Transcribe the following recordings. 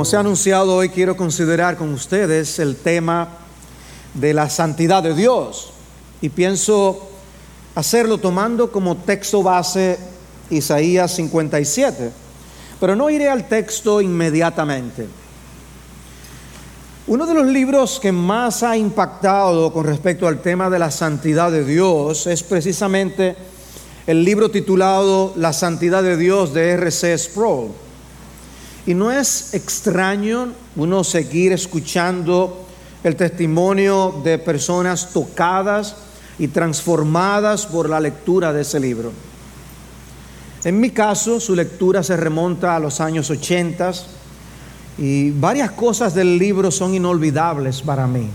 Como se ha anunciado hoy, quiero considerar con ustedes el tema de la santidad de Dios. Y pienso hacerlo tomando como texto base Isaías 57. Pero no iré al texto inmediatamente. Uno de los libros que más ha impactado con respecto al tema de la santidad de Dios es precisamente el libro titulado La santidad de Dios de R.C. Sproul. Y no es extraño uno seguir escuchando el testimonio de personas tocadas y transformadas por la lectura de ese libro. En mi caso, su lectura se remonta a los años 80 y varias cosas del libro son inolvidables para mí,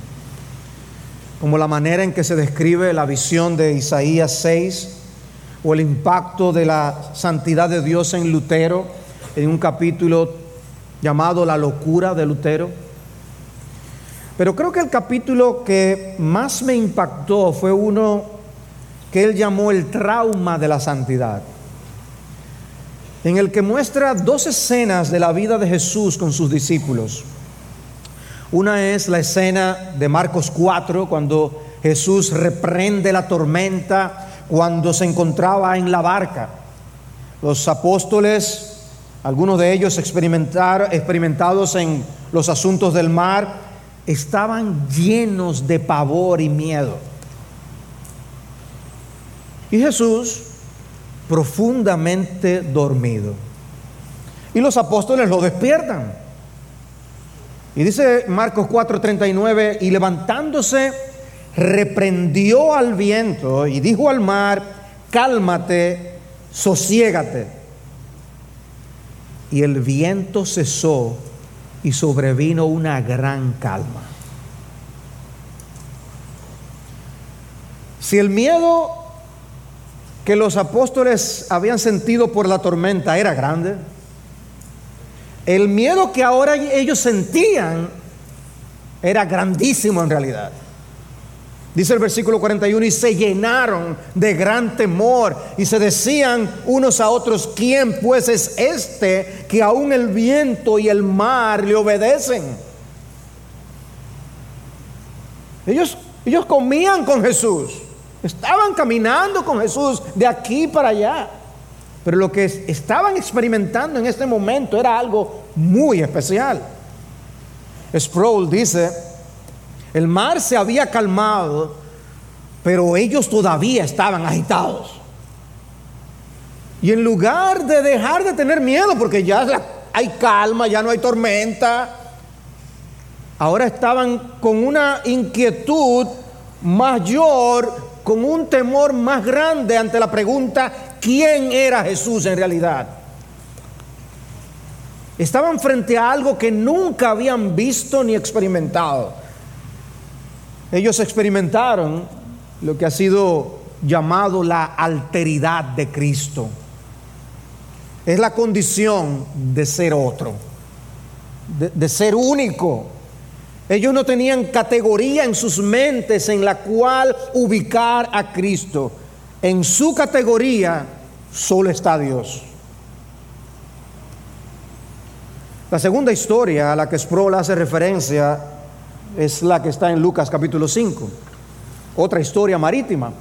como la manera en que se describe la visión de Isaías 6 o el impacto de la santidad de Dios en Lutero en un capítulo llamado La locura de Lutero. Pero creo que el capítulo que más me impactó fue uno que él llamó el trauma de la santidad, en el que muestra dos escenas de la vida de Jesús con sus discípulos. Una es la escena de Marcos 4, cuando Jesús reprende la tormenta cuando se encontraba en la barca. Los apóstoles, algunos de ellos experimentados en los asuntos del mar, estaban llenos de pavor y miedo. Y Jesús profundamente dormido. Y los apóstoles lo despiertan. Y dice Marcos 4:39, y levantándose, reprendió al viento y dijo al mar, cálmate, sosiégate. Y el viento cesó y sobrevino una gran calma. Si el miedo que los apóstoles habían sentido por la tormenta era grande, el miedo que ahora ellos sentían era grandísimo en realidad. Dice el versículo 41, y se llenaron de gran temor y se decían unos a otros, ¿quién pues es este que aún el viento y el mar le obedecen? Ellos, ellos comían con Jesús, estaban caminando con Jesús de aquí para allá, pero lo que estaban experimentando en este momento era algo muy especial. Sproul dice, el mar se había calmado, pero ellos todavía estaban agitados. Y en lugar de dejar de tener miedo, porque ya hay calma, ya no hay tormenta, ahora estaban con una inquietud mayor, con un temor más grande ante la pregunta, ¿quién era Jesús en realidad? Estaban frente a algo que nunca habían visto ni experimentado. Ellos experimentaron lo que ha sido llamado la alteridad de Cristo. Es la condición de ser otro, de, ser único. Ellos no tenían categoría en sus mentes en la cual ubicar a Cristo. En su categoría solo está Dios. La segunda historia a la que Sproul hace referencia es la que está en Lucas capítulo 5, otra historia marítima.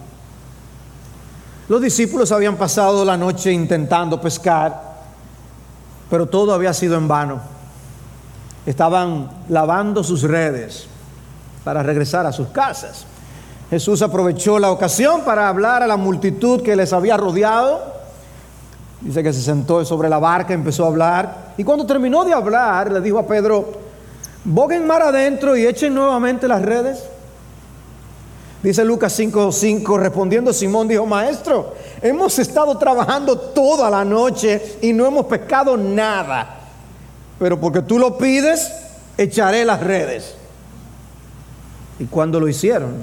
Los discípulos habían pasado la noche intentando pescar, pero todo había sido en vano. Estaban lavando sus redes para regresar a sus casas. Jesús aprovechó la ocasión para hablar a la multitud que les había rodeado. Dice que se sentó sobre la barca, empezó a hablar. Y cuando terminó de hablar, le dijo a Pedro, Boguen mar adentro y echen nuevamente las redes. Dice Lucas 5:5, respondiendo Simón, dijo, maestro, hemos estado trabajando toda la noche y no hemos pescado nada. Pero porque tú lo pides, echaré las redes. Y cuando lo hicieron,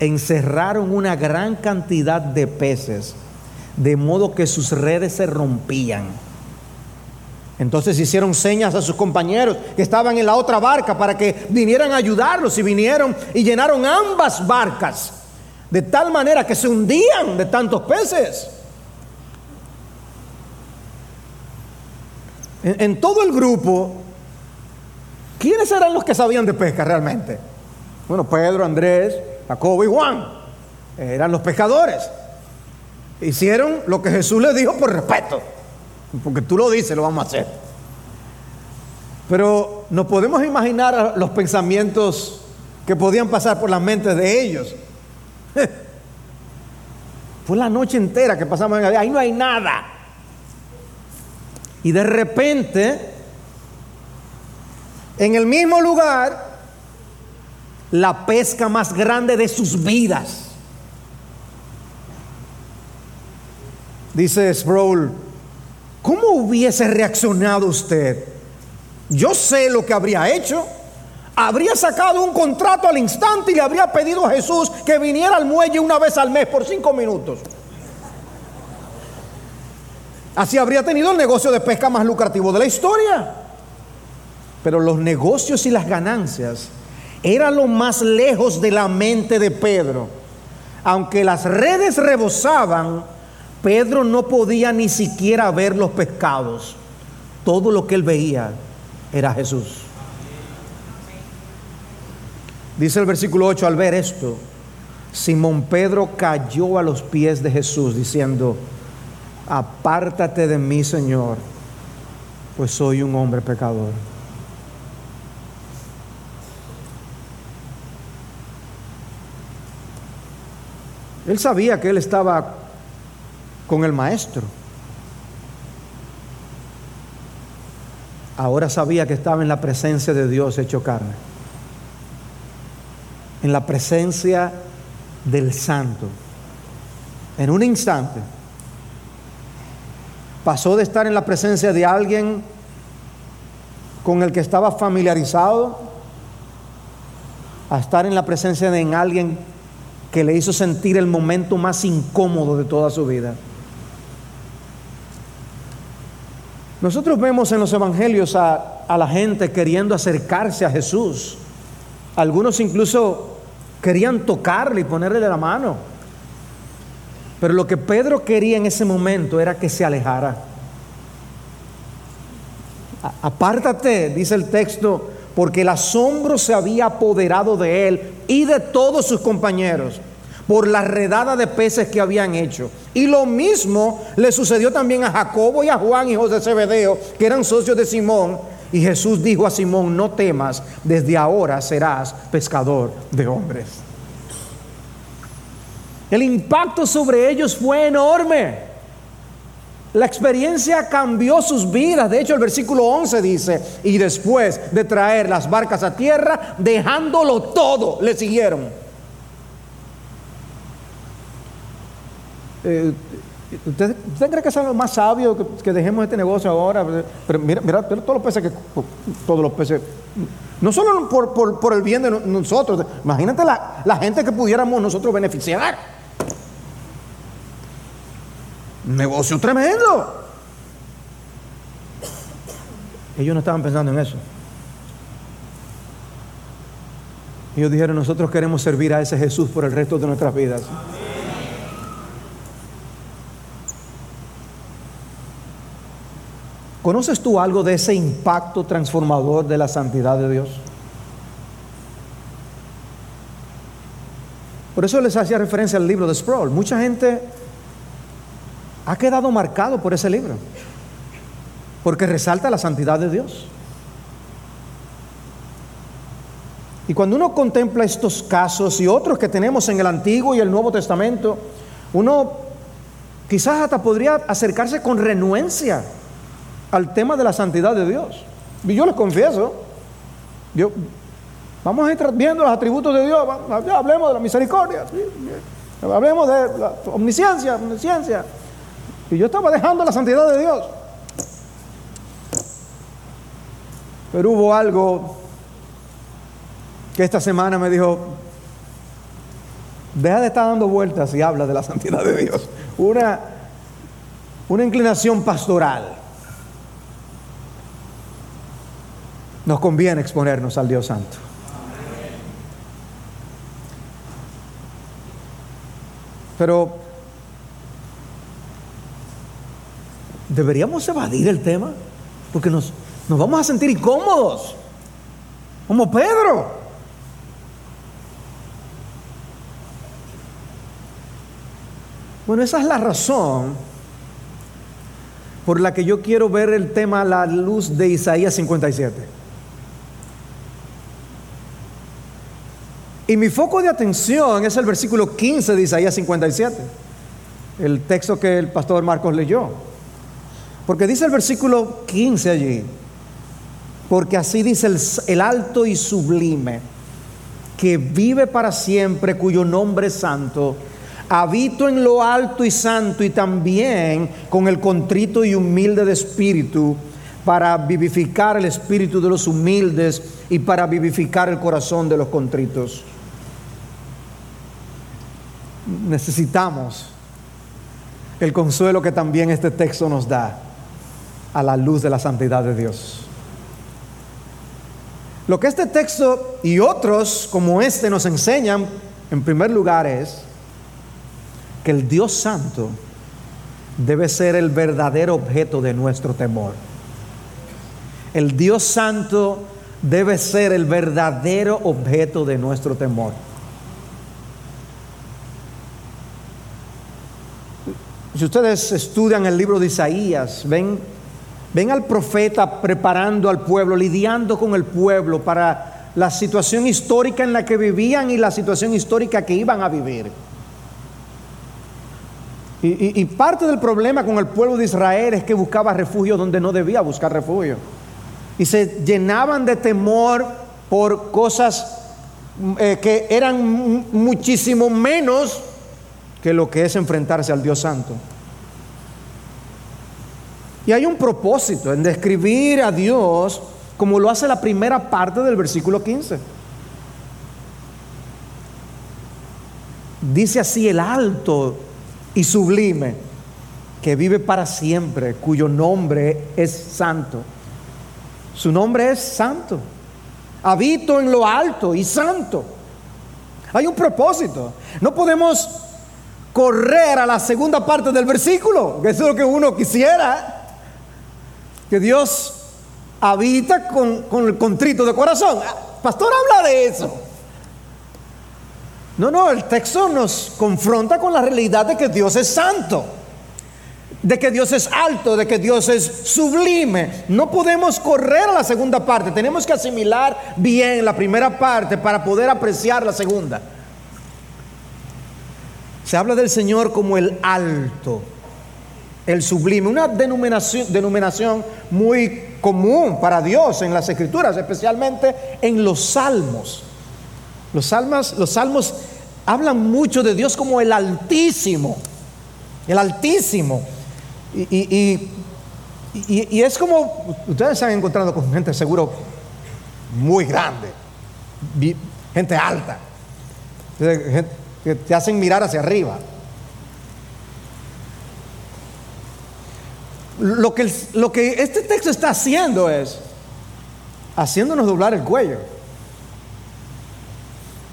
encerraron una gran cantidad de peces, de modo que sus redes se rompían. Entonces hicieron señas a sus compañeros que estaban en la otra barca para que vinieran a ayudarlos y vinieron y llenaron ambas barcas de tal manera que se hundían de tantos peces. En, todo el grupo ¿Quiénes eran los que sabían de pesca realmente? Bueno, Pedro, Andrés, Jacobo y Juan. Eran los pescadores. Hicieron lo que Jesús les dijo por respeto. Porque tú lo dices, lo vamos a hacer. Pero no podemos imaginar los pensamientos que podían pasar por las mentes de ellos. Fue la noche entera que pasamos en ahí no hay nada. Y de repente, en el mismo lugar, la pesca más grande de sus vidas. Dice Sproul, ¿cómo hubiese reaccionado usted? Yo sé lo que habría hecho. Habría sacado un contrato al instante y le habría pedido a Jesús que viniera al muelle una vez al mes por cinco minutos. Así habría tenido el negocio de pesca más lucrativo de la historia. Pero los negocios y las ganancias eran lo más lejos de la mente de Pedro. Aunque las redes rebosaban, Pedro no podía ni siquiera ver los pescados. Todo lo que él veía era Jesús. Dice el versículo 8, al ver esto, Simón Pedro cayó a los pies de Jesús diciendo, apártate de mí, Señor, pues soy un hombre pecador. Él sabía que él estaba con el maestro. Ahora sabía que estaba en la presencia de Dios hecho carne. En la presencia del santo. En un instante pasó de estar en la presencia de alguien con el que estaba familiarizado a estar en la presencia de alguien que le hizo sentir el momento más incómodo de toda su vida. Nosotros vemos en los evangelios a, la gente queriendo acercarse a Jesús. Algunos incluso querían tocarle y ponerle la mano. Pero lo que Pedro quería en ese momento era que se alejara. Apártate, dice el texto, porque el asombro se había apoderado de él y de todos sus compañeros por la redada de peces que habían hecho. Y lo mismo le sucedió también a Jacobo y a Juan, hijos de Zebedeo, que eran socios de Simón. Y Jesús dijo a Simón, no temas, desde ahora serás pescador de hombres. El impacto sobre ellos fue enorme. La experiencia cambió sus vidas. De hecho, el versículo 11 dice, y después de traer las barcas a tierra, dejándolo todo, le siguieron. Eh, ¿usted, cree que es lo más sabio que, dejemos este negocio ahora? Pero mira, mira todos los peces que... Todos los peces... No solo por, el bien de nosotros. Imagínate la, la gente que pudiéramos nosotros beneficiar. Negocio tremendo. Ellos no estaban pensando en eso. Ellos dijeron, nosotros queremos servir a ese Jesús por el resto de nuestras vidas. ¿Conoces tú algo de ese impacto transformador de la santidad de Dios? Por eso les hacía referencia al libro de Sproul. Mucha gente ha quedado marcado por ese libro, porque resalta la santidad de Dios. Y cuando uno contempla estos casos y otros que tenemos en el Antiguo y el Nuevo Testamento, uno quizás hasta podría acercarse con renuencia al tema de la santidad de Dios. Y yo les confieso, yo, vamos a ir viendo los atributos de Dios, hablemos de la misericordia, hablemos de la omnisciencia, omnisciencia. Y yo estaba dejando la santidad de Dios. Pero hubo algo que esta semana me dijo, deja de estar dando vueltas y habla de la santidad de Dios. Una, una inclinación pastoral. Nos conviene exponernos al Dios Santo. Pero deberíamos evadir el tema porque nos, nos vamos a sentir incómodos. como Pedro. Bueno, esa es la razón por la que yo quiero ver el tema a la luz de Isaías 57. Y mi foco de atención es el versículo 15 de Isaías 57, el texto que el pastor Marcos leyó. Porque dice el versículo 15 allí, porque así dice el, el alto y sublime, que vive para siempre, cuyo nombre es santo habito en lo alto y santo y también con el contrito y humilde de espíritu para vivificar el espíritu de los humildes y para vivificar el corazón de los contritos. Necesitamos el consuelo que también este texto nos da a la luz de la santidad de Dios. Lo que este texto y otros como este nos enseñan, en primer lugar, es que el Dios Santo debe ser el verdadero objeto de nuestro temor. El Dios Santo debe ser el verdadero objeto de nuestro temor. Si ustedes estudian el libro de Isaías, ven, ven al profeta preparando al pueblo, lidiando con el pueblo para la situación histórica en la que vivían y la situación histórica que iban a vivir. Y, parte del problema con el pueblo de Israel es que buscaba refugio donde no debía buscar refugio. Y se llenaban de temor por cosas eh, que eran muchísimo menos que lo que es enfrentarse al Dios Santo. Y hay un propósito en describir a Dios como lo hace la primera parte del versículo 15. Dice así el alto y sublime, que vive para siempre, cuyo nombre es santo. Su nombre es santo. Habito en lo alto y santo. Hay un propósito. No podemos correr a la segunda parte del versículo, que es lo que uno quisiera. Que Dios habita con, con el contrito de corazón. Pastor habla de eso. No, no, el texto nos confronta con la realidad de que Dios es santo, de que Dios es alto, de que Dios es sublime. No podemos correr a la segunda parte, tenemos que asimilar bien la primera parte para poder apreciar la segunda. Se habla del Señor como el alto, el sublime, una denominación, denominación muy común para Dios en las escrituras, especialmente en los salmos. Los salmos, los salmos hablan mucho de Dios como el Altísimo, el Altísimo. Y, es como, ustedes se han encontrado con gente seguro muy grande, gente alta, que te hacen mirar hacia arriba. Lo que, lo que este texto está haciendo es haciéndonos doblar el cuello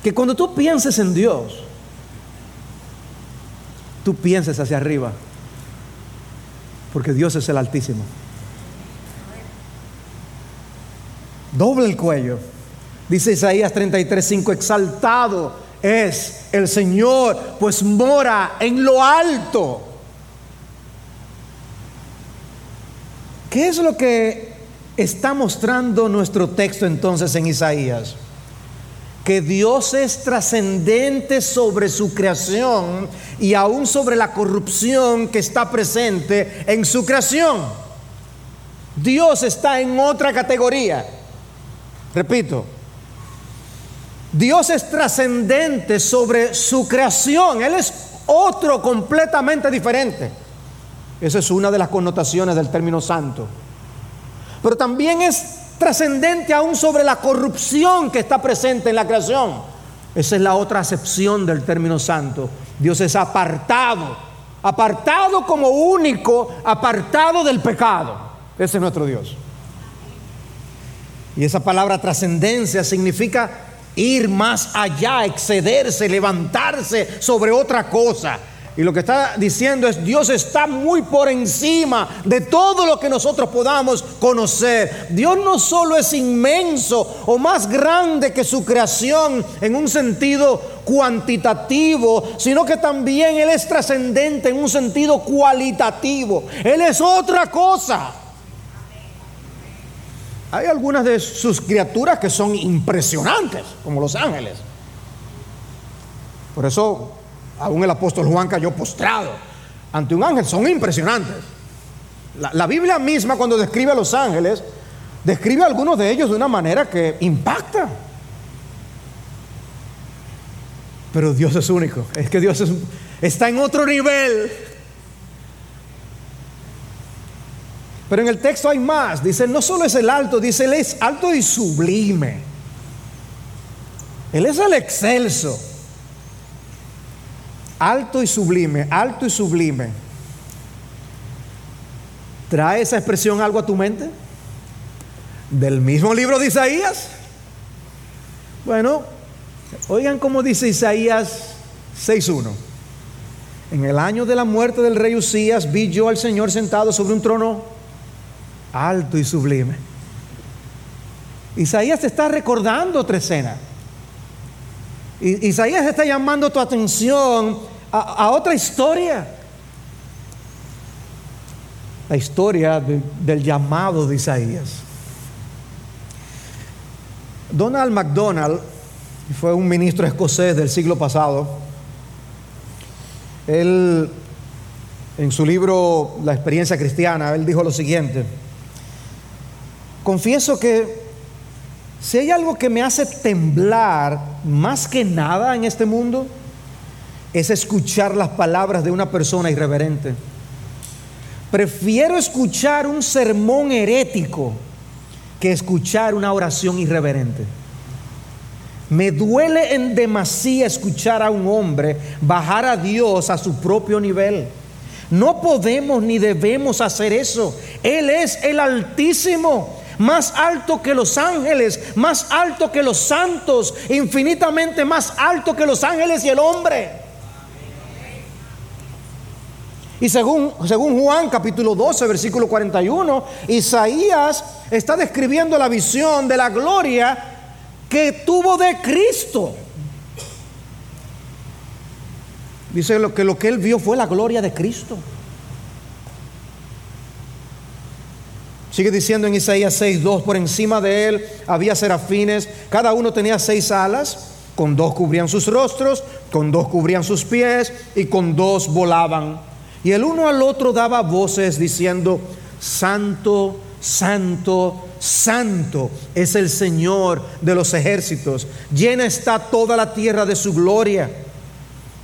que cuando tú pienses en Dios, tú pienses hacia arriba, porque Dios es el Altísimo. Doble el cuello. Dice Isaías 33:5, exaltado es el Señor, pues mora en lo alto. ¿Qué es lo que está mostrando nuestro texto entonces en Isaías? que Dios es trascendente sobre su creación y aún sobre la corrupción que está presente en su creación. Dios está en otra categoría. Repito, Dios es trascendente sobre su creación. Él es otro completamente diferente. Esa es una de las connotaciones del término santo. Pero también es trascendente aún sobre la corrupción que está presente en la creación. Esa es la otra acepción del término santo. Dios es apartado, apartado como único, apartado del pecado. Ese es nuestro Dios. Y esa palabra trascendencia significa ir más allá, excederse, levantarse sobre otra cosa. Y lo que está diciendo es, Dios está muy por encima de todo lo que nosotros podamos conocer. Dios no solo es inmenso o más grande que su creación en un sentido cuantitativo, sino que también Él es trascendente en un sentido cualitativo. Él es otra cosa. Hay algunas de sus criaturas que son impresionantes, como los ángeles. Por eso aún el apóstol Juan cayó postrado ante un ángel. Son impresionantes. La, Biblia misma cuando describe a los ángeles, describe a algunos de ellos de una manera que impacta. Pero Dios es único. Es que Dios está en otro nivel. Pero en el texto hay más. Dice, no solo es el alto, dice, Él es alto y sublime. Él es el excelso. Alto y sublime, alto y sublime. ¿Trae esa expresión algo a tu mente? Del mismo libro de Isaías. Bueno, oigan cómo dice Isaías 6.1. En el año de la muerte del rey Usías vi yo al Señor sentado sobre un trono alto y sublime. Isaías te está recordando otra escena. Isaías está llamando tu atención a, otra historia. La historia del llamado de Isaías. Donald MacDonald fue un ministro escocés del siglo pasado. Él, en su libro La experiencia cristiana, él dijo lo siguiente confieso que si hay algo que me hace temblar más que nada en este mundo, es escuchar las palabras de una persona irreverente. Prefiero escuchar un sermón herético que escuchar una oración irreverente. Me duele en demasía escuchar a un hombre bajar a Dios a su propio nivel. No podemos ni debemos hacer eso. Él es el Altísimo más alto que los ángeles, más alto que los santos, infinitamente más alto que los ángeles y el hombre. Y según, según Juan capítulo 12, versículo 41, Isaías está describiendo la visión de la gloria que tuvo de Cristo. Dice que lo que él vio fue la gloria de Cristo. Sigue diciendo en Isaías 6:2, por encima de él había serafines, cada uno tenía seis alas, con dos cubrían sus rostros, con dos cubrían sus pies y con dos volaban. Y el uno al otro daba voces diciendo, Santo, Santo, Santo es el Señor de los ejércitos, llena está toda la tierra de su gloria.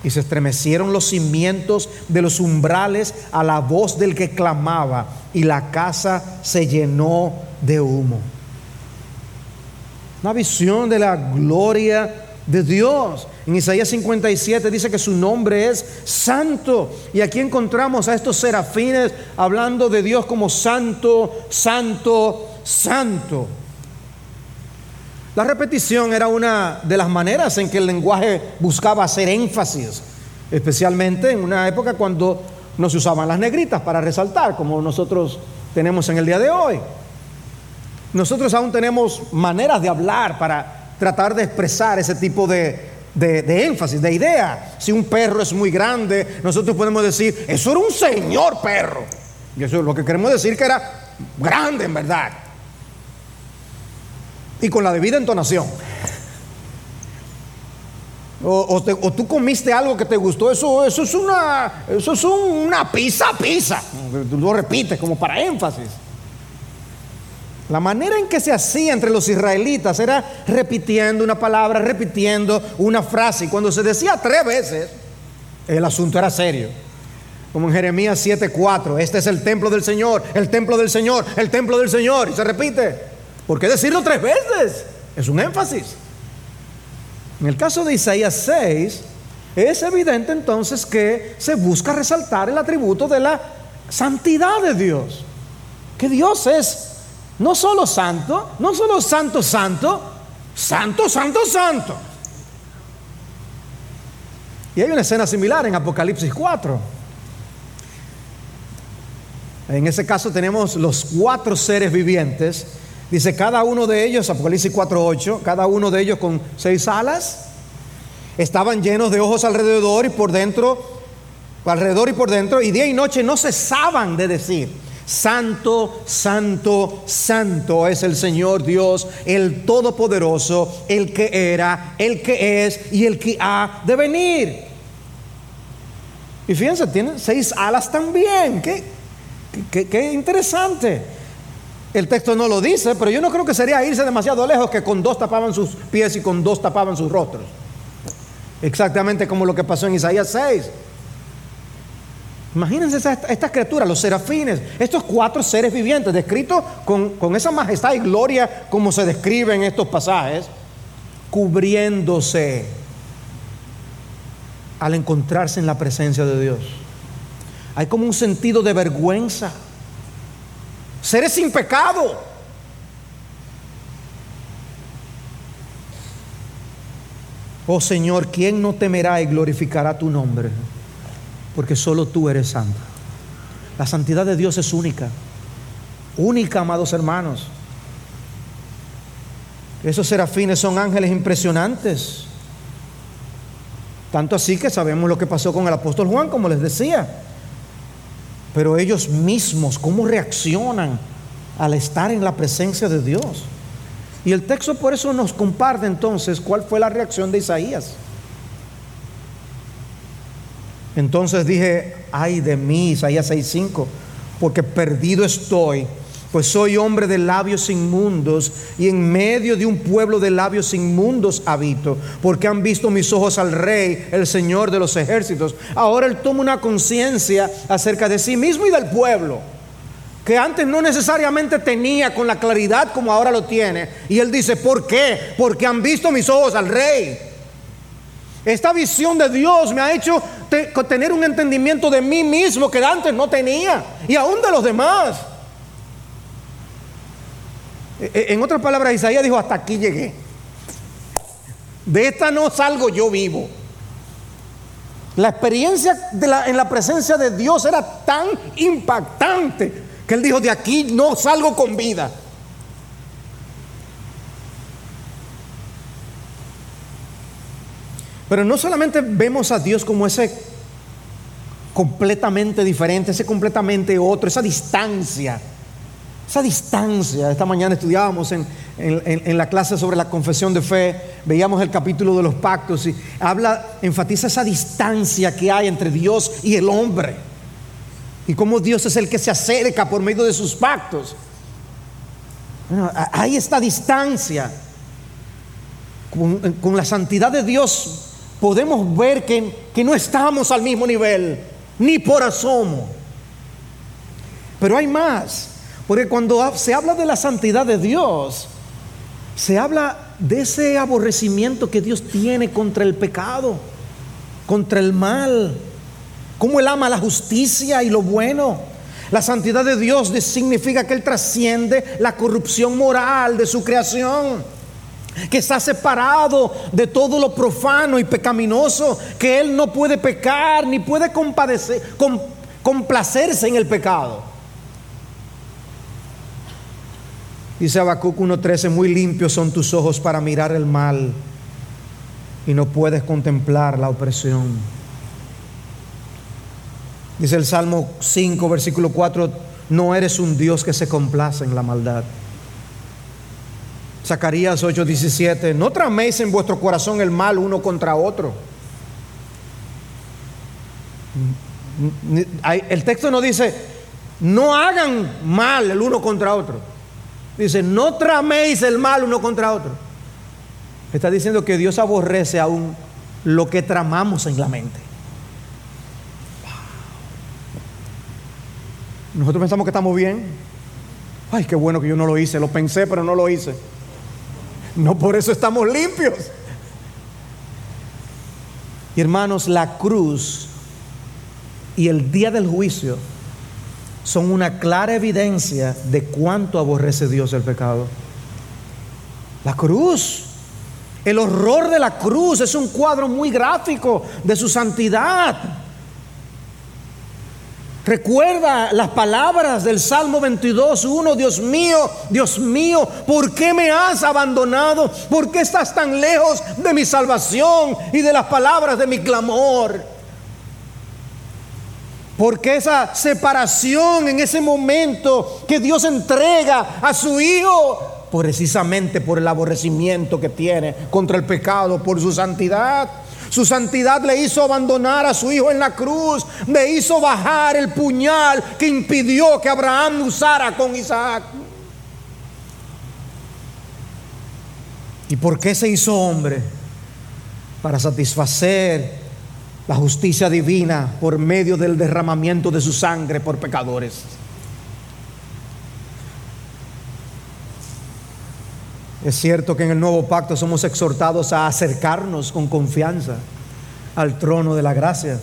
Y se estremecieron los cimientos de los umbrales a la voz del que clamaba, y la casa se llenó de humo. Una visión de la gloria de Dios. En Isaías 57 dice que su nombre es santo. Y aquí encontramos a estos serafines hablando de Dios como santo, santo, santo. La repetición era una de las maneras en que el lenguaje buscaba hacer énfasis, especialmente en una época cuando no se usaban las negritas para resaltar, como nosotros tenemos en el día de hoy. Nosotros aún tenemos maneras de hablar para tratar de expresar ese tipo de, de, énfasis, de idea. Si un perro es muy grande, nosotros podemos decir, eso era un señor perro. Y eso es lo que queremos decir que era grande en verdad y con la debida entonación. O, tú comiste algo que te gustó, eso, eso es una, eso es una pizza, pizza. Lo repites como para énfasis. La manera en que se hacía entre los israelitas era repitiendo una palabra, repitiendo una frase. Y cuando se decía tres veces, el asunto era serio. Como en Jeremías 7:4, este es el templo del Señor, el templo del Señor, el templo del Señor. Y se repite. ¿Por qué decirlo tres veces? Es un énfasis. En el caso de Isaías 6, es evidente entonces que se busca resaltar el atributo de la santidad de Dios. Que Dios es no solo santo, no solo santo, santo, santo, santo, santo. Y hay una escena similar en Apocalipsis 4. En ese caso tenemos los cuatro seres vivientes. Dice cada uno de ellos, Apocalipsis 4.8, cada uno de ellos con seis alas. Estaban llenos de ojos alrededor y por dentro, alrededor y por dentro, y día y noche no cesaban de decir, Santo, santo, santo es el Señor Dios, el Todopoderoso, el que era, el que es y el que ha de venir. Y fíjense, tienen seis alas también. Qué, qué, qué interesante. El texto no lo dice, pero yo no creo que sería irse demasiado lejos que con dos tapaban sus pies y con dos tapaban sus rostros. Exactamente como lo que pasó en Isaías 6. Imagínense estas criaturas, los serafines, estos cuatro seres vivientes, descritos con, con esa majestad y gloria como se describe en estos pasajes, cubriéndose al encontrarse en la presencia de Dios. Hay como un sentido de vergüenza. Seres sin pecado. Oh Señor, ¿quién no temerá y glorificará tu nombre? Porque solo tú eres santa. La santidad de Dios es única, única, amados hermanos. Esos serafines son ángeles impresionantes. Tanto así que sabemos lo que pasó con el apóstol Juan, como les decía. Pero ellos mismos, ¿cómo reaccionan al estar en la presencia de Dios? Y el texto por eso nos comparte entonces cuál fue la reacción de Isaías. Entonces dije, ay de mí, Isaías 6:5, porque perdido estoy, pues soy hombre de labios inmundos y en medio de un pueblo de labios inmundos habito, porque han visto mis ojos al rey, el Señor de los ejércitos. Ahora él toma una conciencia acerca de sí mismo y del pueblo que antes no necesariamente tenía con la claridad como ahora lo tiene. Y él dice, ¿por qué? Porque han visto mis ojos al rey. Esta visión de Dios me ha hecho tener un entendimiento de mí mismo que antes no tenía y aún de los demás. E, e, en otras palabras, Isaías dijo, hasta aquí llegué. De esta no salgo yo vivo. La experiencia en la presencia de Dios era tan impactante que él dijo, de aquí no salgo con vida. Pero no solamente vemos a Dios como ese completamente diferente, ese completamente otro, esa distancia, esa distancia. Esta mañana estudiábamos en, la clase sobre la confesión de fe, veíamos el capítulo de los pactos y habla, enfatiza esa distancia que hay entre Dios y el hombre. Y cómo Dios es el que se acerca por medio de sus pactos. Bueno, hay esta distancia. Con la santidad de Dios podemos ver que, no estamos al mismo nivel, ni por asomo. Pero hay más, porque cuando se habla de la santidad de Dios, se habla de ese aborrecimiento que Dios tiene contra el pecado, contra el mal, cómo Él ama la justicia y lo bueno. La santidad de Dios significa que Él trasciende la corrupción moral de su creación que está separado de todo lo profano y pecaminoso, que Él no puede pecar ni puede complacerse en el pecado. Dice Habacuc 1.13, muy limpios son tus ojos para mirar el mal y no puedes contemplar la opresión. Dice el Salmo 5, versículo 4, no eres un Dios que se complace en la maldad. Zacarías 8:17, no traméis en vuestro corazón el mal uno contra otro. El texto no dice, no hagan mal el uno contra otro. Dice, no traméis el mal uno contra otro. Está diciendo que Dios aborrece aún lo que tramamos en la mente. Nosotros pensamos que estamos bien. Ay, qué bueno que yo no lo hice. Lo pensé, pero no lo hice. No por eso estamos limpios. Y hermanos, la cruz y el día del juicio son una clara evidencia de cuánto aborrece Dios el pecado. La cruz. El horror de la cruz es un cuadro muy gráfico de su santidad. Recuerda las palabras del Salmo 22, 1, Dios mío, Dios mío, ¿por qué me has abandonado? ¿Por qué estás tan lejos de mi salvación y de las palabras de mi clamor? Porque esa separación en ese momento que Dios entrega a su Hijo, precisamente por el aborrecimiento que tiene contra el pecado, por su santidad. Su santidad le hizo abandonar a su hijo en la cruz, le hizo bajar el puñal que impidió que Abraham usara con Isaac. ¿Y por qué se hizo hombre? Para satisfacer la justicia divina por medio del derramamiento de su sangre por pecadores. Es cierto que en el nuevo pacto somos exhortados a acercarnos con confianza al trono de la gracia.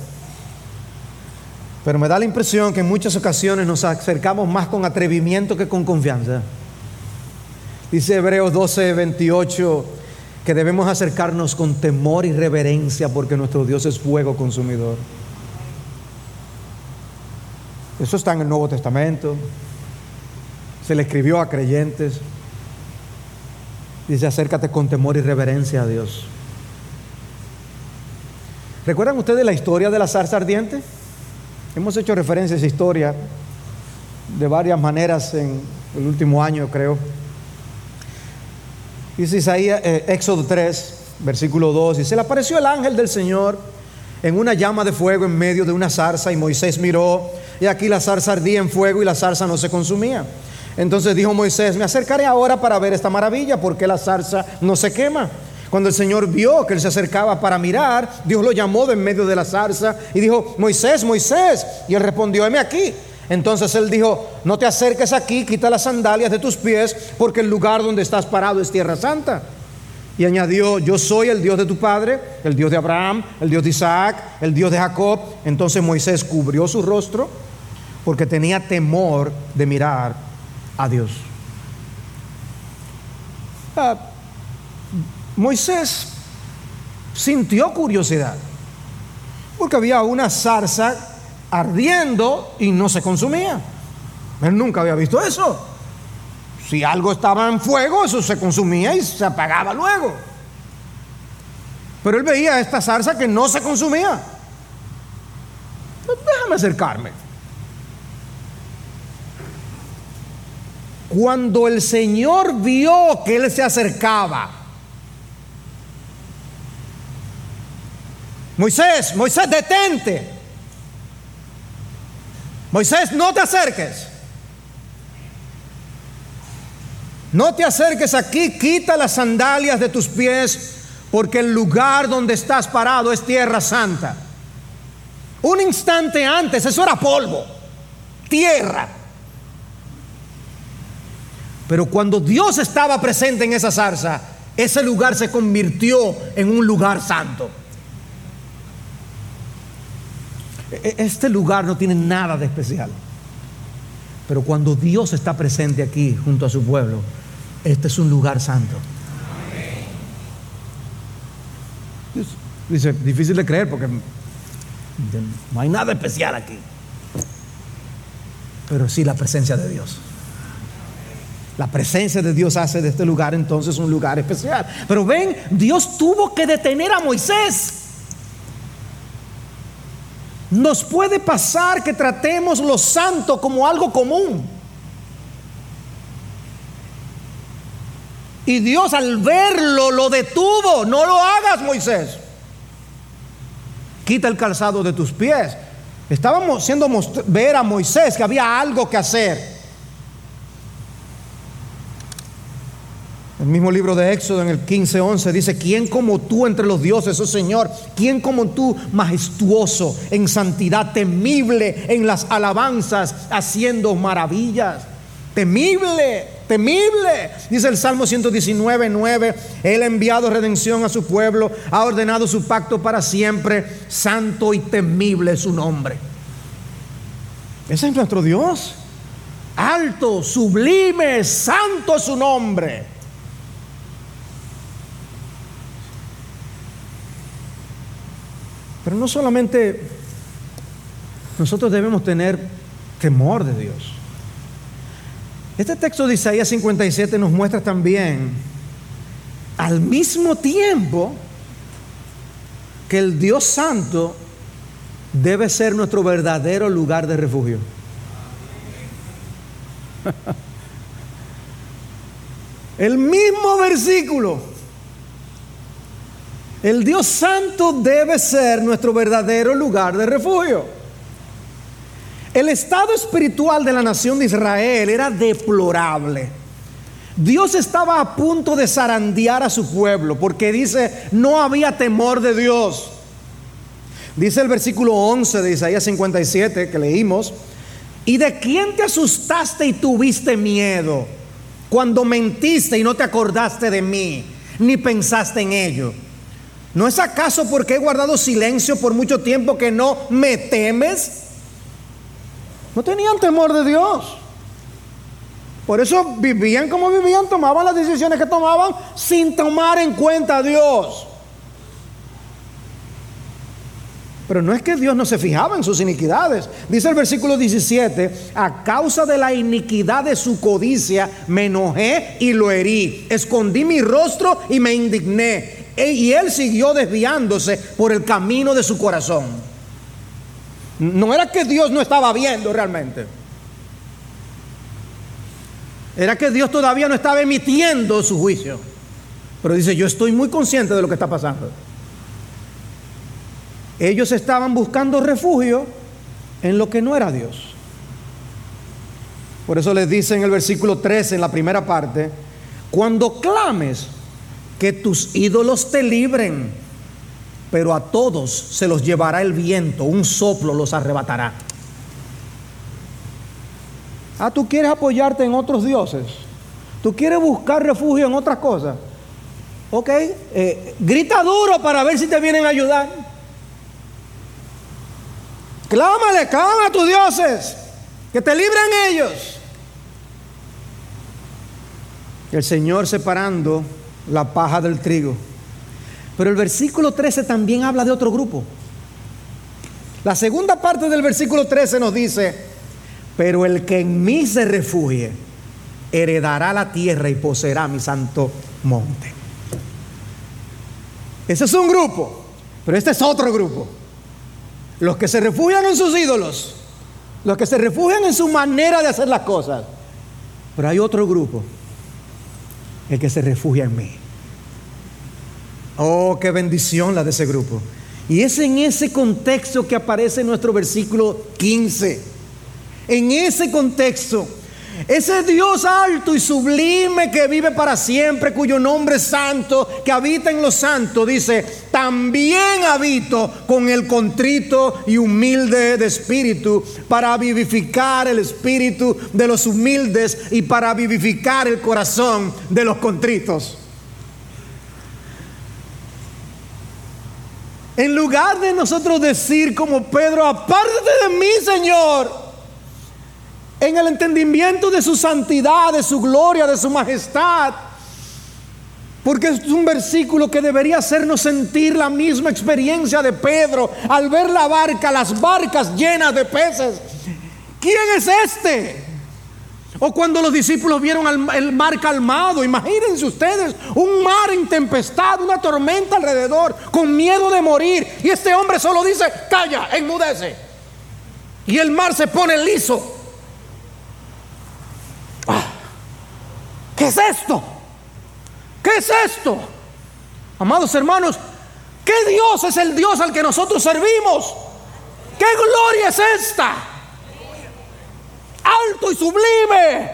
Pero me da la impresión que en muchas ocasiones nos acercamos más con atrevimiento que con confianza. Dice Hebreos 12, 28 que debemos acercarnos con temor y reverencia porque nuestro Dios es fuego consumidor. Eso está en el Nuevo Testamento. Se le escribió a creyentes. Dice, acércate con temor y reverencia a Dios. ¿Recuerdan ustedes la historia de la zarza ardiente? Hemos hecho referencia a esa historia de varias maneras en el último año, creo. Dice Isaías, eh, Éxodo 3, versículo 2, y se le apareció el ángel del Señor en una llama de fuego en medio de una zarza y Moisés miró y aquí la zarza ardía en fuego y la zarza no se consumía. Entonces dijo Moisés, me acercaré ahora para ver esta maravilla, porque la zarza no se quema. Cuando el Señor vio que él se acercaba para mirar, Dios lo llamó de en medio de la zarza y dijo, Moisés, Moisés. Y él respondió, heme aquí. Entonces él dijo, no te acerques aquí, quita las sandalias de tus pies, porque el lugar donde estás parado es tierra santa. Y añadió, yo soy el Dios de tu padre, el Dios de Abraham, el Dios de Isaac, el Dios de Jacob. Entonces Moisés cubrió su rostro porque tenía temor de mirar a Dios. Ah, Moisés sintió curiosidad porque había una zarza ardiendo y no se consumía. Él nunca había visto eso. Si algo estaba en fuego, eso se consumía y se apagaba luego. Pero él veía esta zarza que no se consumía. Déjame acercarme. Cuando el Señor vio que él se acercaba, Moisés, Moisés, detente. Moisés, no te acerques. No te acerques aquí, quita las sandalias de tus pies, porque el lugar donde estás parado es tierra santa. Un instante antes, eso era polvo, tierra. Pero cuando Dios estaba presente en esa zarza, ese lugar se convirtió en un lugar santo. E-, este lugar no tiene nada de especial. Pero cuando Dios está presente aquí junto a su pueblo, este es un lugar santo. Dice, difícil de creer porque no hay nada especial aquí. Pero sí la presencia de Dios. La presencia de Dios hace de este lugar entonces un lugar especial. Pero ven, Dios tuvo que detener a Moisés. Nos puede pasar que tratemos lo santo como algo común. Y Dios al verlo lo detuvo. No lo hagas, Moisés. Quita el calzado de tus pies. Estábamos haciendo ver a Moisés que había algo que hacer. El mismo libro de Éxodo en el 15:11 dice, ¿quién como tú entre los dioses, oh Señor? ¿Quién como tú majestuoso en santidad, temible en las alabanzas, haciendo maravillas? Temible, temible. Dice el Salmo 119, 9, Él ha enviado redención a su pueblo, ha ordenado su pacto para siempre, santo y temible es su nombre. Ese es nuestro Dios. Alto, sublime, santo es su nombre. Pero no solamente nosotros debemos tener temor de Dios. Este texto de Isaías 57 nos muestra también al mismo tiempo que el Dios Santo debe ser nuestro verdadero lugar de refugio. El mismo versículo. El Dios Santo debe ser nuestro verdadero lugar de refugio. El estado espiritual de la nación de Israel era deplorable. Dios estaba a punto de zarandear a su pueblo porque dice, no había temor de Dios. Dice el versículo 11 de Isaías 57 que leímos, ¿y de quién te asustaste y tuviste miedo? Cuando mentiste y no te acordaste de mí, ni pensaste en ello. ¿No es acaso porque he guardado silencio por mucho tiempo que no me temes? No tenían temor de Dios. Por eso vivían como vivían, tomaban las decisiones que tomaban sin tomar en cuenta a Dios. Pero no es que Dios no se fijaba en sus iniquidades. Dice el versículo 17, a causa de la iniquidad de su codicia me enojé y lo herí. Escondí mi rostro y me indigné. E, y él siguió desviándose por el camino de su corazón. No era que Dios no estaba viendo realmente. Era que Dios todavía no estaba emitiendo su juicio. Pero dice, yo estoy muy consciente de lo que está pasando. Ellos estaban buscando refugio en lo que no era Dios. Por eso les dice en el versículo 13, en la primera parte, cuando clames, que tus ídolos te libren, pero a todos se los llevará el viento, un soplo los arrebatará. Ah, tú quieres apoyarte en otros dioses, tú quieres buscar refugio en otras cosas. Ok, eh, grita duro para ver si te vienen a ayudar. Clámale, clama a tus dioses, que te libren ellos. El Señor separando la paja del trigo. Pero el versículo 13 también habla de otro grupo. La segunda parte del versículo 13 nos dice, pero el que en mí se refugie, heredará la tierra y poseerá mi santo monte. Ese es un grupo, pero este es otro grupo. Los que se refugian en sus ídolos, los que se refugian en su manera de hacer las cosas. Pero hay otro grupo, el que se refugia en mí. Oh, qué bendición la de ese grupo. Y es en ese contexto que aparece nuestro versículo 15. En ese contexto ese Dios alto y sublime que vive para siempre, cuyo nombre es santo, que habita en los santos, dice, también habito con el contrito y humilde de espíritu para vivificar el espíritu de los humildes y para vivificar el corazón de los contritos. En lugar de nosotros decir como Pedro, apártate de mí, Señor, en el entendimiento de su santidad, de su gloria, de su majestad. Porque es un versículo que debería hacernos sentir la misma experiencia de Pedro al ver la barca, las barcas llenas de peces. ¿Quién es este? O cuando los discípulos vieron el mar calmado, imagínense ustedes, un mar en tempestad, una tormenta alrededor, con miedo de morir. Y este hombre solo dice, calla, enmudece. Y el mar se pone liso. ¿Qué es esto? ¿Qué es esto? Amados hermanos, ¿qué Dios es el Dios al que nosotros servimos? ¿Qué gloria es esta? Alto y sublime.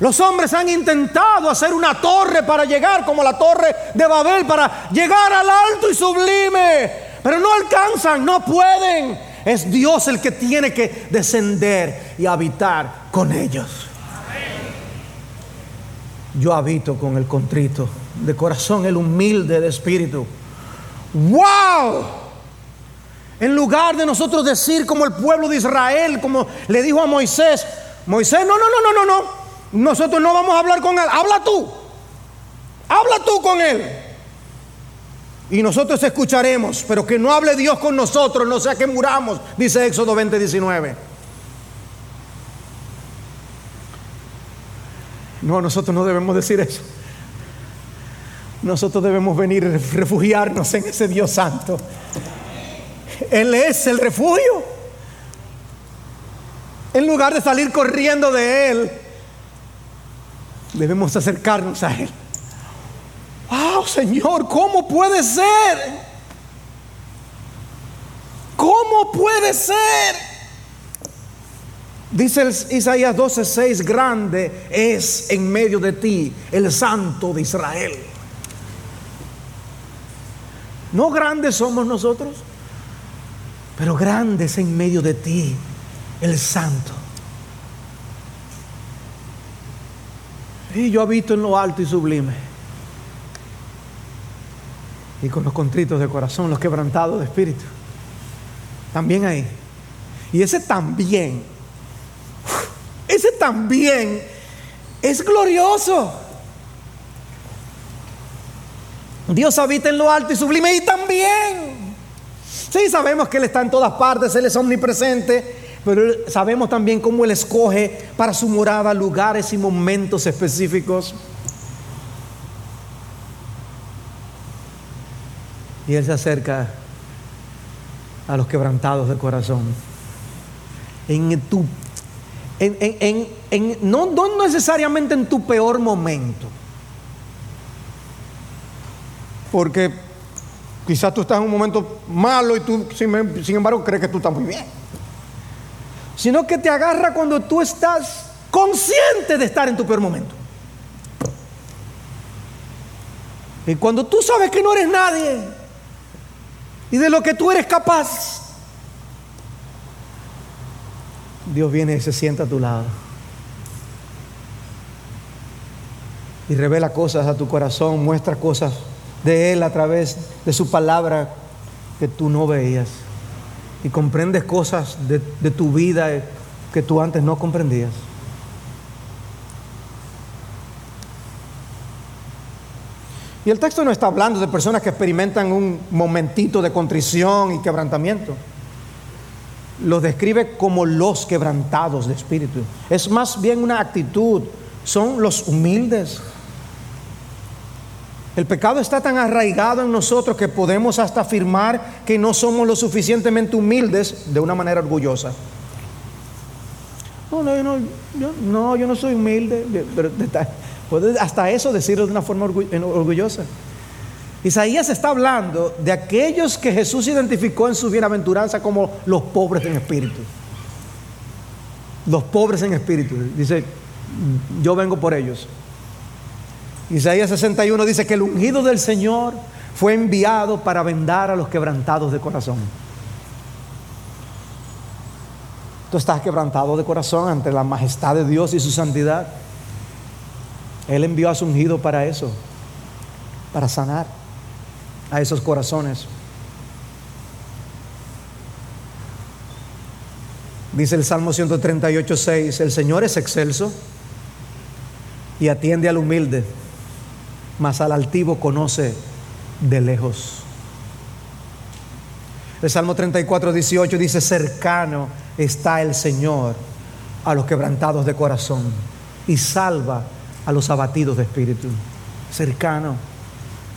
Los hombres han intentado hacer una torre para llegar como la torre de Babel, para llegar al alto y sublime, pero no alcanzan, no pueden. Es Dios el que tiene que descender y habitar con ellos. Yo habito con el contrito de corazón, el humilde de espíritu. ¡Wow! En lugar de nosotros decir como el pueblo de Israel, como le dijo a Moisés, Moisés, no, no, no, no, no, no, nosotros no vamos a hablar con él, habla tú, habla tú con él. y nosotros escucharemos, pero que no hable Dios con nosotros, no sea que muramos, dice Éxodo 20, 19. No, nosotros no debemos decir eso. Nosotros debemos venir refugiarnos en ese Dios santo. Él es el refugio. En lugar de salir corriendo de Él, debemos acercarnos a Él. ¡Wow, Señor! ¿Cómo puede ser? ¿Cómo puede ser? Dice Isaías 12:6, grande es en medio de ti el santo de Israel. No grandes somos nosotros, pero grandes en medio de ti el santo. Y yo habito en lo alto y sublime. Y con los contritos de corazón, los quebrantados de espíritu. También ahí. Y ese también, ese también es glorioso. Dios habita en lo alto y sublime y también. Sí, sabemos que Él está en todas partes, Él es omnipresente, pero sabemos también cómo Él escoge para su morada lugares y momentos específicos. Y Él se acerca a los quebrantados de corazón. En tu, en, no, no necesariamente en tu peor momento. Porque quizás tú estás en un momento malo y tú, sin embargo, crees que tú estás muy bien sino que te agarra cuando tú estás consciente de estar en tu peor momento. Y cuando tú sabes que no eres nadie y de lo que tú eres capaz, Dios viene y se sienta a tu lado. Y revela cosas a tu corazón, muestra cosas de Él a través de su palabra que tú no veías y comprendes cosas de, tu vida que tú antes no comprendías. Y el texto no está hablando de personas que experimentan un momentito de contrición y quebrantamiento. Lo describe como los quebrantados de espíritu. Es más bien una actitud. Son los humildes, el pecado está tan arraigado en nosotros que podemos hasta afirmar que no somos lo suficientemente humildes de una manera orgullosa. No, no, yo no, yo, no, yo no soy humilde, hasta eso decirlo de una forma orgullosa. Isaías está hablando de aquellos que Jesús identificó en su bienaventuranza como los pobres en espíritu. Los pobres en espíritu. Dice, yo vengo por ellos. Isaías 61 dice que el ungido del Señor fue enviado para vendar a los quebrantados de corazón. Tú estás quebrantado de corazón ante la majestad de Dios y su santidad. Él envió a su ungido para eso, para sanar a esos corazones. Dice el Salmo 138, 6, el Señor es excelso y atiende al humilde mas al altivo conoce de lejos. El Salmo 34, 18 dice, cercano está el Señor a los quebrantados de corazón y salva a los abatidos de espíritu. Cercano.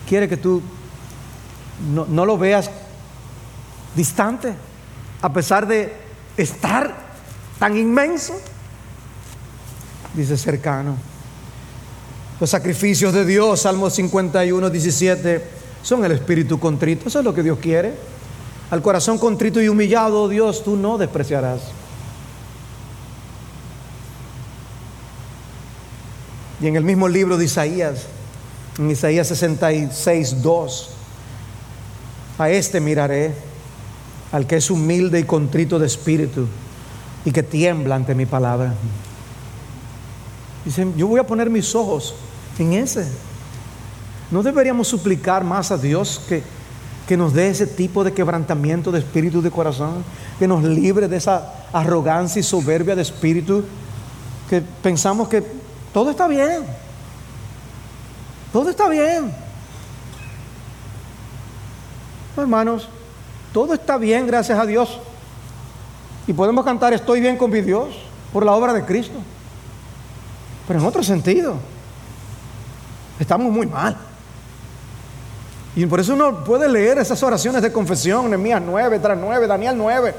Quiere que tú no, no lo veas distante, a pesar de estar tan inmenso. Dice cercano. Los sacrificios de Dios, Salmo 51, 17, son el espíritu contrito. Eso es lo que Dios quiere. Al corazón contrito y humillado, Dios, tú no despreciarás. Y en el mismo libro de Isaías, en Isaías 66, 2, a este miraré, al que es humilde y contrito de espíritu y que tiembla ante mi palabra. Dicen, yo voy a poner mis ojos en ese. ¿No deberíamos suplicar más a Dios que, que nos dé ese tipo de quebrantamiento de espíritu de corazón? Que nos libre de esa arrogancia y soberbia de espíritu que pensamos que todo está bien. Todo está bien. Hermanos, todo está bien, gracias a Dios. Y podemos cantar Estoy bien con mi Dios por la obra de Cristo. Pero en otro sentido, estamos muy mal. Y por eso uno puede leer esas oraciones de confesión, Nehemías 9 tras 9, Daniel 9.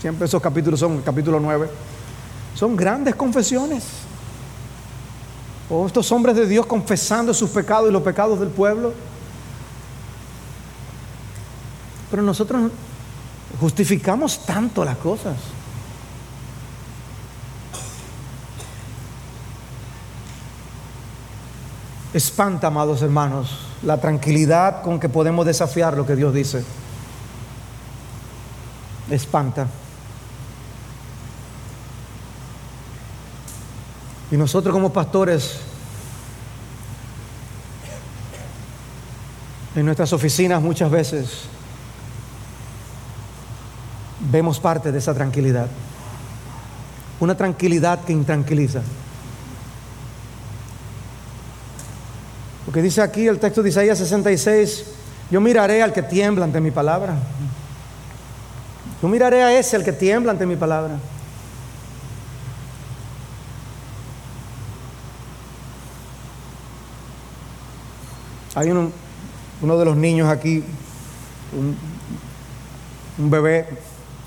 Siempre esos capítulos son, capítulo 9. Son grandes confesiones. O estos hombres de Dios confesando sus pecados y los pecados del pueblo. Pero nosotros justificamos tanto las cosas. Espanta, amados hermanos, la tranquilidad con que podemos desafiar lo que Dios dice. Espanta. Y nosotros como pastores, en nuestras oficinas muchas veces, vemos parte de esa tranquilidad. Una tranquilidad que intranquiliza. Porque dice aquí el texto de Isaías 66, yo miraré al que tiembla ante mi palabra. Yo miraré a ese, al que tiembla ante mi palabra. Hay uno, uno de los niños aquí, un, un bebé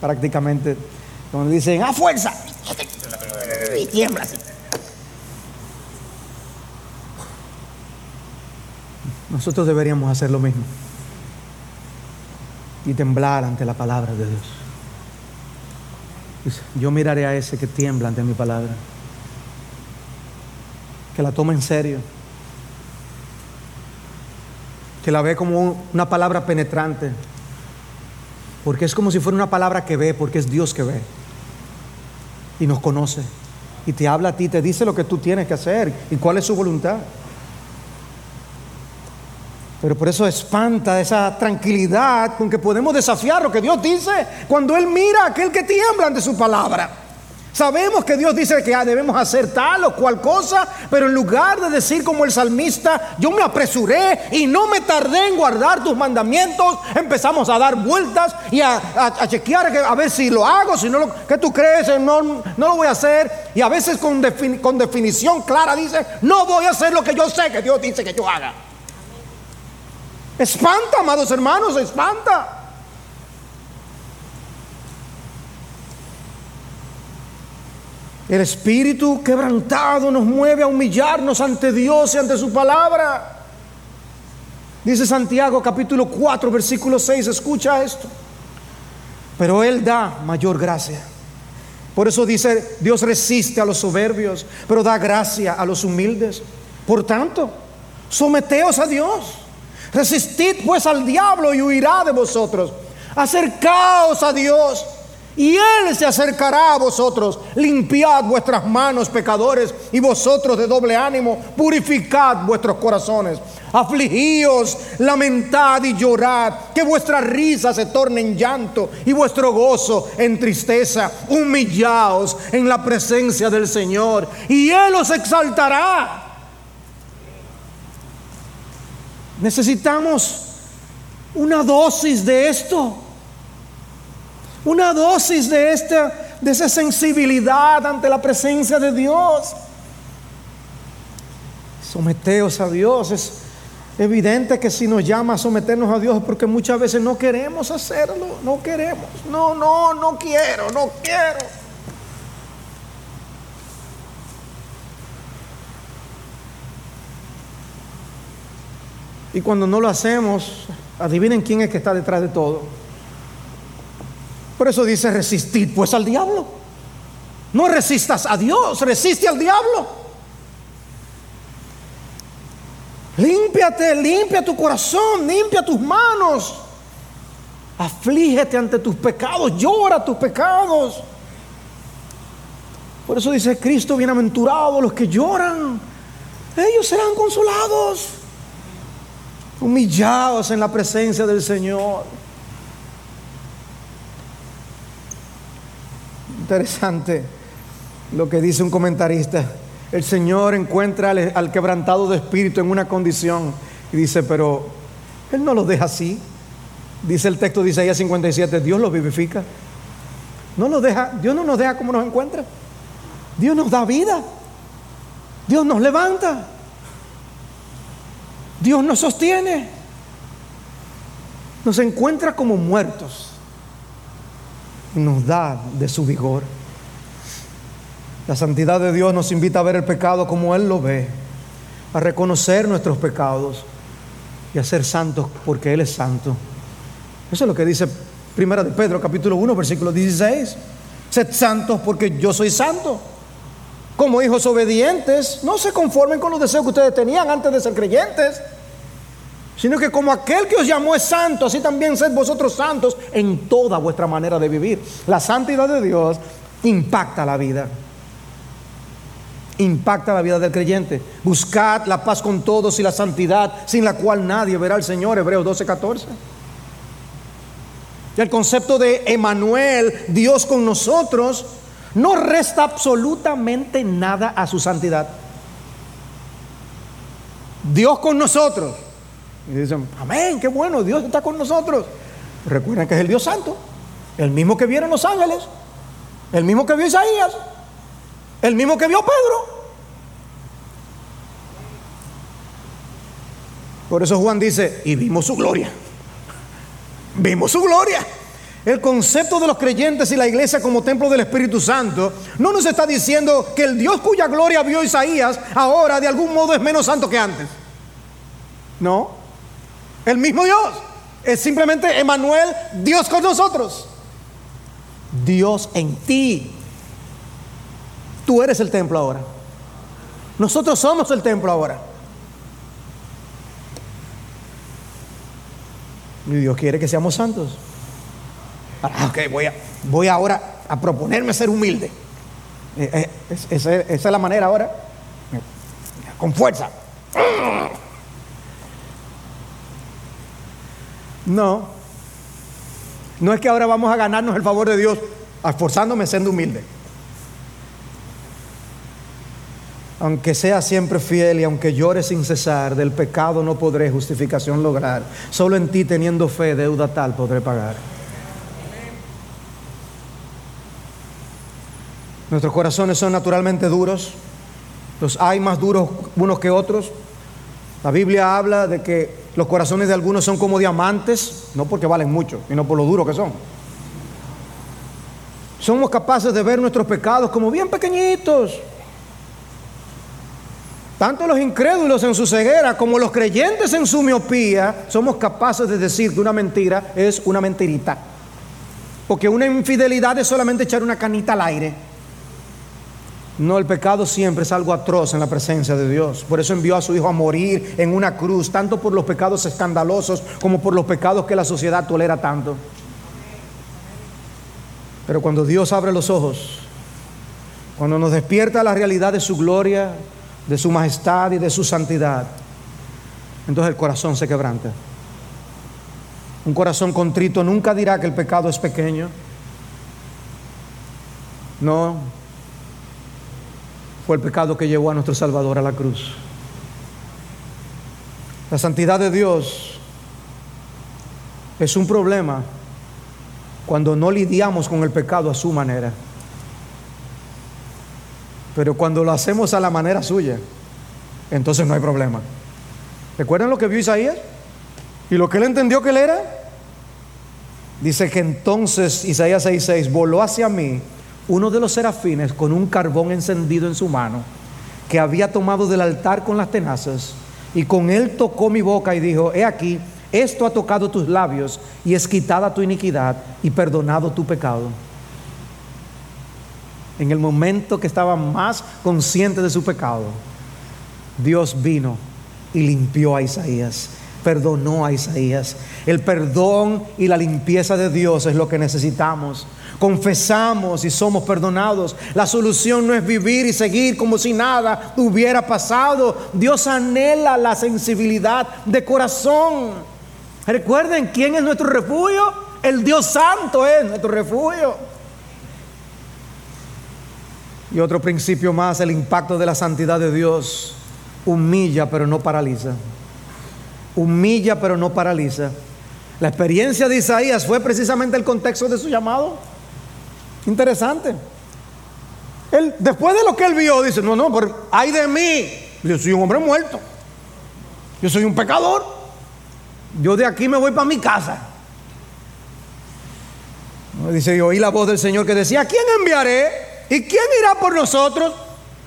prácticamente, donde dicen, ¡a fuerza! Y tiembla. Nosotros deberíamos hacer lo mismo y temblar ante la palabra de Dios. Yo miraré a ese que tiembla ante mi palabra, que la toma en serio, que la ve como una palabra penetrante, porque es como si fuera una palabra que ve, porque es Dios que ve y nos conoce y te habla a ti, te dice lo que tú tienes que hacer y cuál es su voluntad. Pero por eso espanta esa tranquilidad con que podemos desafiar lo que Dios dice cuando Él mira a aquel que tiembla ante su palabra. Sabemos que Dios dice que debemos hacer tal o cual cosa, pero en lugar de decir como el salmista, yo me apresuré y no me tardé en guardar tus mandamientos, empezamos a dar vueltas y a, chequear a ver si lo hago, si no lo que tú crees, no, no lo voy a hacer. Y a veces con, con definición clara dice, no voy a hacer lo que yo sé que Dios dice que yo haga. Espanta, amados hermanos, espanta. El espíritu quebrantado nos mueve a humillarnos ante Dios y ante su palabra. Dice Santiago capítulo 4 versículo 6, escucha esto. Pero Él da mayor gracia. Por eso dice, Dios resiste a los soberbios, pero da gracia a los humildes. Por tanto, someteos a Dios. Resistid pues al diablo y huirá de vosotros. Acercaos a Dios y Él se acercará a vosotros. Limpiad vuestras manos, pecadores, y vosotros de doble ánimo, purificad vuestros corazones. Afligíos, lamentad y llorad, que vuestra risa se torne en llanto y vuestro gozo en tristeza. Humillaos en la presencia del Señor y Él os exaltará. Necesitamos una dosis de esto. Una dosis de esta de esa sensibilidad ante la presencia de Dios. Someteos a Dios. Es evidente que si nos llama a someternos a Dios porque muchas veces no queremos hacerlo. No queremos. No, no, no quiero, no quiero. Y cuando no lo hacemos, adivinen quién es que está detrás de todo. Por eso dice resistir pues al diablo. No resistas a Dios, resiste al diablo. Límpiate, limpia tu corazón, limpia tus manos. Aflígete ante tus pecados, llora tus pecados. Por eso dice Cristo, bienaventurados los que lloran, ellos serán consolados humillados en la presencia del Señor. Interesante lo que dice un comentarista. El Señor encuentra al, quebrantado de espíritu en una condición y dice, pero Él no los deja así. Dice el texto de Isaías 57, Dios los vivifica. No los deja, Dios no nos deja como nos encuentra. Dios nos da vida. Dios nos levanta. Dios nos sostiene. Nos encuentra como muertos. Nos da de su vigor. La santidad de Dios nos invita a ver el pecado como Él lo ve, a reconocer nuestros pecados y a ser santos porque Él es santo. Eso es lo que dice Primera de Pedro, capítulo 1, versículo 16. Sed santos porque yo soy santo. Como hijos obedientes, no se conformen con los deseos que ustedes tenían antes de ser creyentes, sino que como aquel que os llamó es santo, así también sed vosotros santos en toda vuestra manera de vivir. La santidad de Dios impacta la vida impacta la vida del creyente. Buscad la paz con todos y la santidad, sin la cual nadie verá al Señor. Hebreos 12, 14. Y el concepto de Emanuel, Dios con nosotros, no resta absolutamente nada a su santidad. Dios con nosotros. Y dicen, amén, qué bueno, Dios está con nosotros. Recuerden que es el Dios santo, el mismo que vieron los ángeles, el mismo que vio Isaías, el mismo que vio Pedro. Por eso Juan dice, y vimos su gloria. Vimos su gloria. El concepto de los creyentes y la iglesia como templo del Espíritu Santo no nos está diciendo que el Dios cuya gloria vio Isaías ahora de algún modo es menos santo que antes. No. El mismo Dios. Es simplemente Emanuel, Dios con nosotros. Dios en ti. Tú eres el templo ahora. Nosotros somos el templo ahora. Y Dios quiere que seamos santos. Ah, ok, voy, a, voy ahora a proponerme ser humilde. Eh, eh, esa, esa es la manera ahora. Con fuerza. No. No es que ahora vamos a ganarnos el favor de Dios esforzándome siendo humilde. aunque sea siempre fiel y aunque llore sin cesar, del pecado no podré justificación lograr. Solo en ti teniendo fe, deuda tal podré pagar. Nuestros corazones son naturalmente duros. Los hay más duros unos que otros. La Biblia habla de que los corazones de algunos son como diamantes, no porque valen mucho, sino por lo duro que son. Somos capaces de ver nuestros pecados como bien pequeñitos, tanto los incrédulos en su ceguera como los creyentes en su miopía somos capaces de decir que una mentira es una mentirita. Porque una infidelidad es solamente echar una canita al aire. No, el pecado siempre es algo atroz en la presencia de Dios. Por eso envió a su Hijo a morir en una cruz, tanto por los pecados escandalosos como por los pecados que la sociedad tolera tanto. Pero cuando Dios abre los ojos, cuando nos despierta la realidad de su gloria, de su majestad y de su santidad, entonces el corazón se quebranta. Un corazón contrito nunca dirá que el pecado es pequeño. No, fue el pecado que llevó a nuestro Salvador a la cruz. La santidad de Dios es un problema cuando no lidiamos con el pecado a su manera. Pero cuando lo hacemos a la manera suya, entonces no hay problema. ¿Recuerdan lo que vio Isaías? ¿Y lo que él entendió que él era? Dice que entonces Isaías 6:6 voló hacia mí uno de los serafines con un carbón encendido en su mano, que había tomado del altar con las tenazas, y con él tocó mi boca y dijo, he aquí, esto ha tocado tus labios y es quitada tu iniquidad y perdonado tu pecado en el momento que estaba más consciente de su pecado, Dios vino y limpió a Isaías, perdonó a Isaías. El perdón y la limpieza de Dios es lo que necesitamos. Confesamos y somos perdonados. La solución no es vivir y seguir como si nada hubiera pasado. Dios anhela la sensibilidad de corazón. Recuerden quién es nuestro refugio. El Dios Santo es nuestro refugio. Y otro principio más, el impacto de la santidad de Dios humilla pero no paraliza. humilla pero no paraliza. La experiencia de Isaías fue precisamente el contexto de su llamado. Interesante. Él, después de lo que él vio, dice, no, no, pero hay de mí. Yo soy un hombre muerto. Yo soy un pecador. Yo de aquí me voy para mi casa. Dice, yo oí la voz del Señor que decía, ¿a quién enviaré? ¿Y quién irá por nosotros?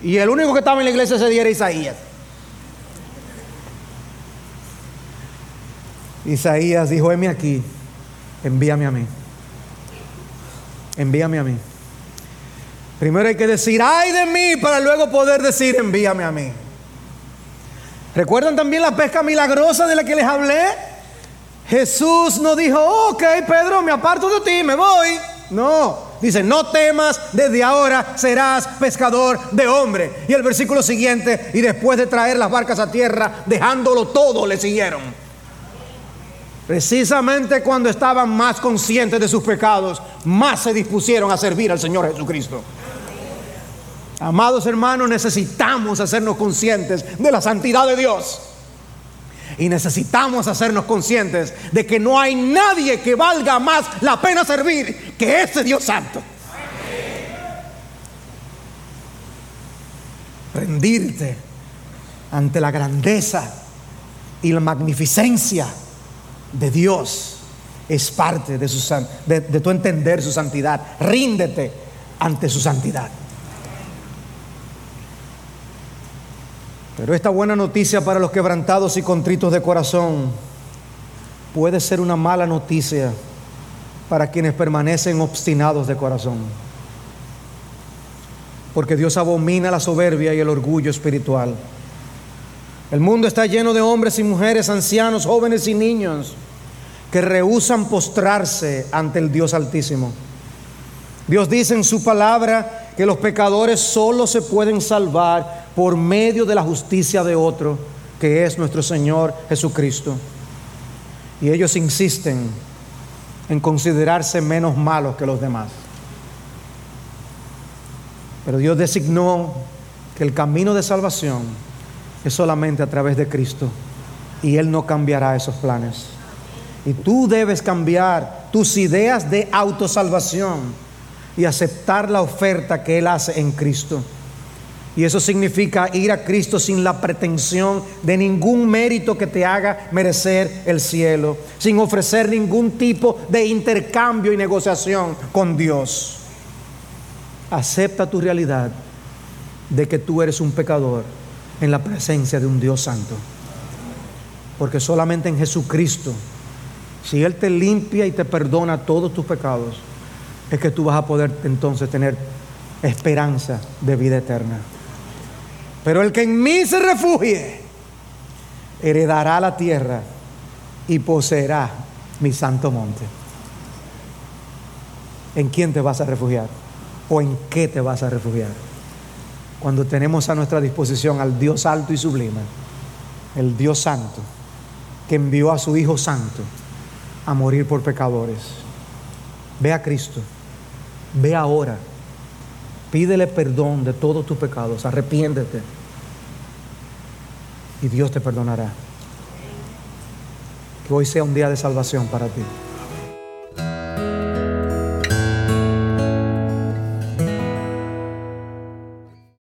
Y el único que estaba en la iglesia ese día era Isaías. Isaías dijo, heme aquí, envíame a mí. Envíame a mí. Primero hay que decir, ay de mí, para luego poder decir, envíame a mí. ¿Recuerdan también la pesca milagrosa de la que les hablé? Jesús no dijo, ok, Pedro, me aparto de ti, me voy. No, dice, no temas, desde ahora serás pescador de hombre. Y el versículo siguiente, y después de traer las barcas a tierra, dejándolo todo, le siguieron. Precisamente cuando estaban más conscientes de sus pecados, más se dispusieron a servir al Señor Jesucristo. Amados hermanos, necesitamos hacernos conscientes de la santidad de Dios. Y necesitamos hacernos conscientes de que no hay nadie que valga más la pena servir que este Dios santo. Rendirte ante la grandeza y la magnificencia de Dios es parte de, su, de, de tu entender su santidad. Ríndete ante su santidad. Pero esta buena noticia para los quebrantados y contritos de corazón puede ser una mala noticia para quienes permanecen obstinados de corazón. Porque Dios abomina la soberbia y el orgullo espiritual. El mundo está lleno de hombres y mujeres, ancianos, jóvenes y niños que rehusan postrarse ante el Dios Altísimo. Dios dice en su palabra que los pecadores solo se pueden salvar por medio de la justicia de otro, que es nuestro Señor Jesucristo. Y ellos insisten en considerarse menos malos que los demás. Pero Dios designó que el camino de salvación es solamente a través de Cristo y Él no cambiará esos planes. Y tú debes cambiar tus ideas de autosalvación y aceptar la oferta que Él hace en Cristo. Y eso significa ir a Cristo sin la pretensión de ningún mérito que te haga merecer el cielo, sin ofrecer ningún tipo de intercambio y negociación con Dios. Acepta tu realidad de que tú eres un pecador en la presencia de un Dios santo. Porque solamente en Jesucristo si Él te limpia y te perdona todos tus pecados, es que tú vas a poder entonces tener esperanza de vida eterna. Pero el que en mí se refugie, heredará la tierra y poseerá mi santo monte. ¿En quién te vas a refugiar? ¿O en qué te vas a refugiar? Cuando tenemos a nuestra disposición al Dios alto y sublime, el Dios santo, que envió a su Hijo santo a morir por pecadores. Ve a Cristo, ve ahora, pídele perdón de todos tus pecados, arrepiéntete y Dios te perdonará. Que hoy sea un día de salvación para ti.